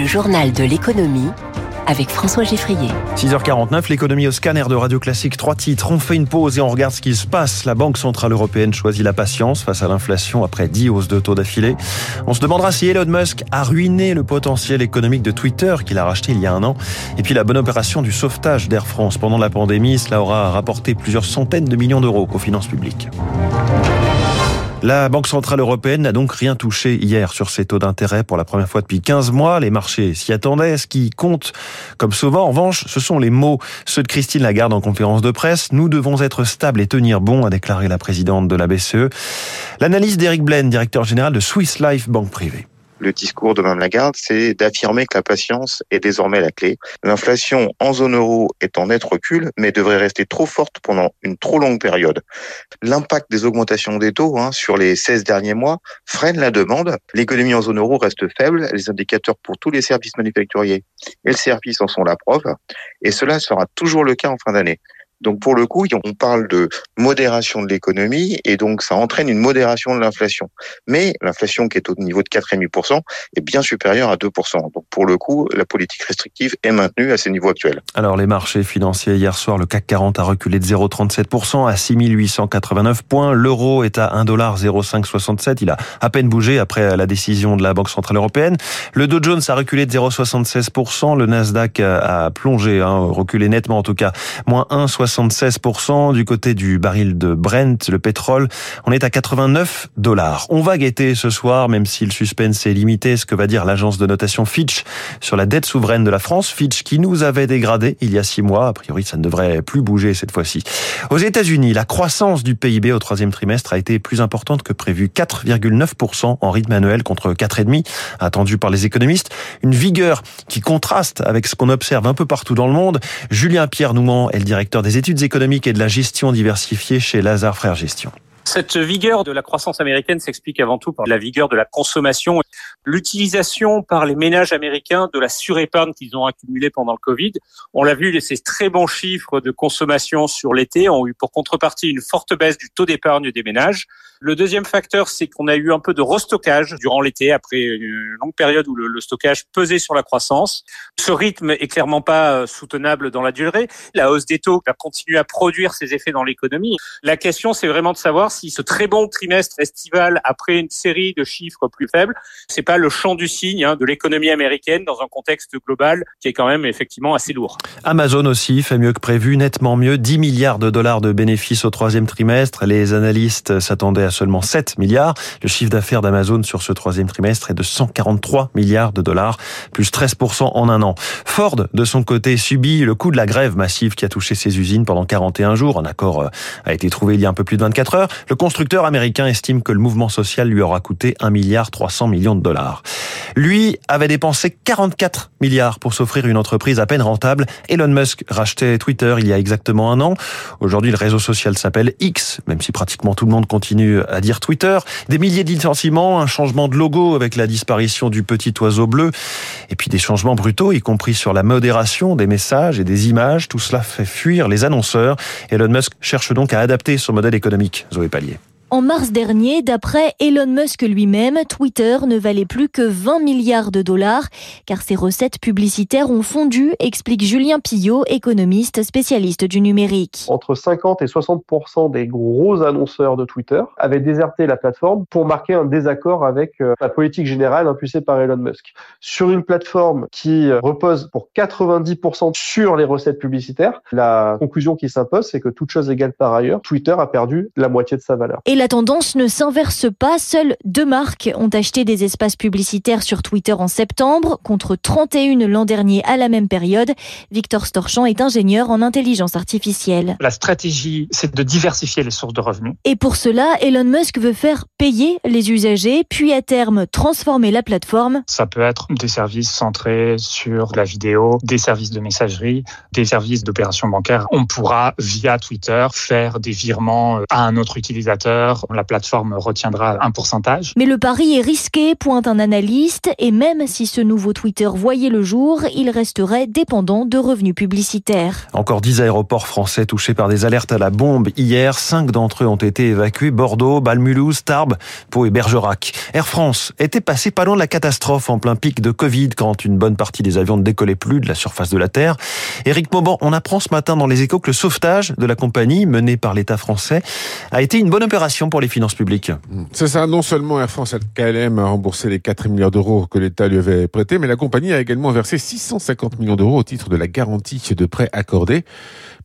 Le journal de l'économie avec François Geffrier. 6h49, l'économie au scanner de Radio Classique. Trois titres. On fait une pause et on regarde ce qui se passe. La Banque Centrale Européenne choisit la patience face à l'inflation après 10 hausses de taux d'affilée. On se demandera si Elon Musk a ruiné le potentiel économique de Twitter qu'il a racheté il y a un an. Et puis la bonne opération du sauvetage d'Air France pendant la pandémie. Cela aura rapporté plusieurs centaines de millions d'euros aux finances publiques. La Banque Centrale Européenne n'a donc rien touché hier sur ses taux d'intérêt pour la première fois depuis 15 mois. Les marchés s'y attendaient. Ce qui compte, comme souvent, en revanche, ce sont les mots. Ceux de Christine Lagarde en conférence de presse. Nous devons être stables et tenir bon, a déclaré la présidente de la BCE. L'analyse d'Eric Blaine, directeur général de Swiss Life Banque Privée le discours de Mme Lagarde, c'est d'affirmer que la patience est désormais la clé. L'inflation en zone euro est en net recul, mais devrait rester trop forte pendant une trop longue période. L'impact des augmentations des taux hein, sur les 16 derniers mois freine la demande. L'économie en zone euro reste faible. Les indicateurs pour tous les services manufacturiers et le service en sont la preuve. Et cela sera toujours le cas en fin d'année. Donc pour le coup, on parle de modération de l'économie et donc ça entraîne une modération de l'inflation. Mais l'inflation qui est au niveau de 4,5% est bien supérieure à 2%. Donc pour le coup, la politique restrictive est maintenue à ces niveaux actuels. Alors les marchés financiers hier soir, le CAC 40 a reculé de 0,37% à 6889 points. L'euro est à 1,0567. Il a à peine bougé après la décision de la Banque Centrale Européenne. Le Dow Jones a reculé de 0,76%. Le Nasdaq a plongé, hein, reculé nettement en tout cas, moins 1,60 76% du côté du baril de Brent, le pétrole. On est à 89 dollars. On va guetter ce soir, même si le suspense est limité, ce que va dire l'agence de notation Fitch sur la dette souveraine de la France. Fitch qui nous avait dégradé il y a six mois. A priori, ça ne devrait plus bouger cette fois-ci. Aux États-Unis, la croissance du PIB au troisième trimestre a été plus importante que prévu. 4,9% en rythme annuel contre 4,5% attendu par les économistes. Une vigueur qui contraste avec ce qu'on observe un peu partout dans le monde. Julien Pierre Nouman est le directeur des études économiques et de la gestion diversifiée chez Lazare Frères Gestion. Cette vigueur de la croissance américaine s'explique avant tout par la vigueur de la consommation, l'utilisation par les ménages américains de la surépargne qu'ils ont accumulée pendant le Covid. On l'a vu, ces très bons chiffres de consommation sur l'été ont eu pour contrepartie une forte baisse du taux d'épargne des ménages. Le deuxième facteur, c'est qu'on a eu un peu de restockage durant l'été après une longue période où le, stockage pesait sur la croissance. Ce rythme est clairement pas euh, soutenable dans la durée. La hausse des taux va continuer à produire ses effets dans l'économie. La question, c'est vraiment de savoir si ce très bon trimestre estival après une série de chiffres plus faibles, c'est pas le champ du signe hein, de l'économie américaine dans un contexte global qui est quand même effectivement assez lourd. Amazon aussi fait mieux que prévu, nettement mieux, 10 milliards de dollars de bénéfices au troisième trimestre. Les analystes s'attendaient à seulement 7 milliards. Le chiffre d'affaires d'Amazon sur ce troisième trimestre est de 143 milliards de dollars, plus 13% en un an. Ford, de son côté, subit le coût de la grève massive qui a touché ses usines pendant 41 jours. Un accord euh, a été trouvé il y a un peu plus de 24 heures. Le constructeur américain estime que le mouvement social lui aura coûté 1 milliard 300 millions de dollars. Lui avait dépensé 44 milliards pour s'offrir une entreprise à peine rentable. Elon Musk rachetait Twitter il y a exactement un an. Aujourd'hui, le réseau social s'appelle X, même si pratiquement tout le monde continue à dire Twitter. Des milliers de licenciements, un changement de logo avec la disparition du petit oiseau bleu, et puis des changements brutaux, y compris sur la modération des messages et des images. Tout cela fait fuir les annonceurs. Elon Musk cherche donc à adapter son modèle économique. Zoé Pallier. En mars dernier, d'après Elon Musk lui-même, Twitter ne valait plus que 20 milliards de dollars, car ses recettes publicitaires ont fondu, explique Julien Pillot, économiste spécialiste du numérique. Entre 50 et 60 des gros annonceurs de Twitter avaient déserté la plateforme pour marquer un désaccord avec euh, la politique générale impulsée par Elon Musk. Sur une plateforme qui euh, repose pour 90% sur les recettes publicitaires, la conclusion qui s'impose, c'est que toute chose égale par ailleurs, Twitter a perdu la moitié de sa valeur la tendance ne s'inverse pas. Seules deux marques ont acheté des espaces publicitaires sur Twitter en septembre, contre 31 l'an dernier à la même période. Victor Storchamp est ingénieur en intelligence artificielle. La stratégie, c'est de diversifier les sources de revenus. Et pour cela, Elon Musk veut faire payer les usagers, puis à terme transformer la plateforme. Ça peut être des services centrés sur la vidéo, des services de messagerie, des services d'opération bancaire. On pourra, via Twitter, faire des virements à un autre utilisateur heures, la plateforme retiendra un pourcentage. Mais le pari est risqué, pointe un analyste, et même si ce nouveau Twitter voyait le jour, il resterait dépendant de revenus publicitaires. Encore 10 aéroports français touchés par des alertes à la bombe hier. Cinq d'entre eux ont été évacués. Bordeaux, Balmulhouse, Tarbes, Pau et Bergerac. Air France était passé pas loin de la catastrophe en plein pic de Covid quand une bonne partie des avions ne décollaient plus de la surface de la Terre. Éric Mauban, on apprend ce matin dans les échos que le sauvetage de la compagnie menée par l'État français a été une bonne opération pour les finances publiques. C'est ça, non seulement Air France KLM a remboursé les 4 milliards d'euros que l'État lui avait prêtés, mais la compagnie a également versé 650 millions d'euros au titre de la garantie de prêt accordé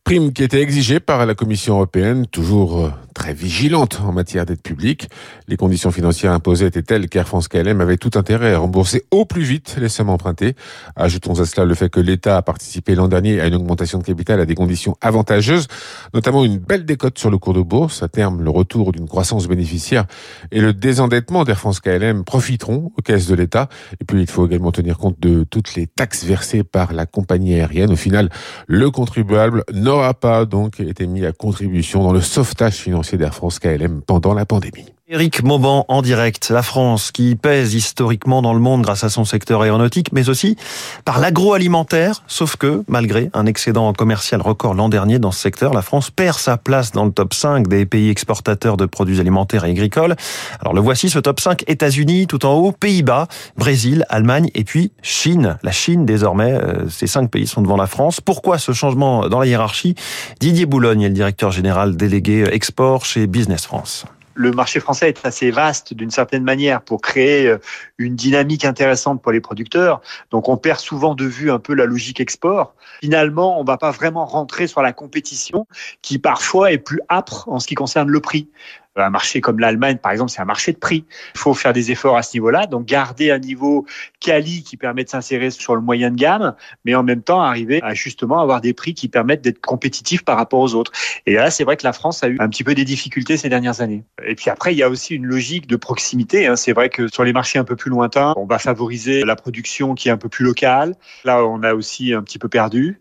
prime qui était exigée par la Commission européenne, toujours euh, très vigilante en matière d'aide publique. Les conditions financières imposées étaient telles qu'Air France KLM avait tout intérêt à rembourser au plus vite les sommes empruntées. Ajoutons à cela le fait que l'État a participé l'an dernier à une augmentation de capital à des conditions avantageuses, notamment une belle décote sur le cours de bourse. À terme, le retour d'une croissance bénéficiaire et le désendettement d'Air France KLM profiteront aux caisses de l'État. Et puis, il faut également tenir compte de toutes les taxes versées par la compagnie aérienne. Au final, le contribuable n'aura pas donc été mis à contribution dans le sauvetage financier d'Air France KLM pendant la pandémie. Éric Mauban en direct. La France qui pèse historiquement dans le monde grâce à son secteur aéronautique, mais aussi par l'agroalimentaire. Sauf que, malgré un excédent commercial record l'an dernier dans ce secteur, la France perd sa place dans le top 5 des pays exportateurs de produits alimentaires et agricoles. Alors le voici, ce top 5. États-Unis tout en haut, Pays-Bas, Brésil, Allemagne et puis Chine. La Chine désormais, euh, ces cinq pays sont devant la France. Pourquoi ce changement dans la hiérarchie? Didier Boulogne est le directeur général délégué export chez Business France le marché français est assez vaste d'une certaine manière pour créer euh, une dynamique intéressante pour les producteurs. Donc on perd souvent de vue un peu la logique export. Finalement, on va pas vraiment rentrer sur la compétition qui parfois est plus âpre en ce qui concerne le prix. Un marché comme l'Allemagne, par exemple, c'est un marché de prix. Il faut faire des efforts à ce niveau-là, donc garder un niveau quali qui permet de s'insérer sur le moyen de gamme, mais en même temps arriver à justement avoir des prix qui permettent d'être compétitifs par rapport aux autres. Et là, c'est vrai que la France a eu un petit peu des difficultés ces dernières années. Et puis après, il y a aussi une logique de proximité. Hein. C'est vrai que sur les marchés un peu plus lointains, on va favoriser la production qui est un peu plus locale. Là, on a aussi un petit peu perdu.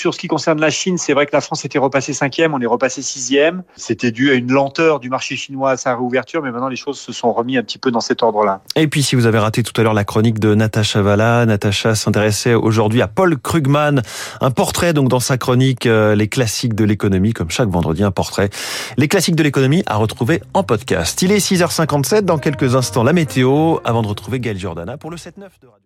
Sur ce qui concerne la Chine, c'est vrai que la France était repassée cinquième, on est repassé sixième. C'était dû à une lenteur du marché chinois à sa réouverture, mais maintenant les choses se sont remis un petit peu dans cet ordre-là. Et puis si vous avez raté tout à l'heure la chronique de Natacha Valla, Natacha s'intéressait aujourd'hui à Paul Krugman, un portrait donc dans sa chronique euh, Les classiques de l'économie, comme chaque vendredi un portrait. Les classiques de l'économie à retrouver en podcast. Il est 6h57, dans quelques instants la météo, avant de retrouver Gaël Giordana pour le 7-9 de Radio.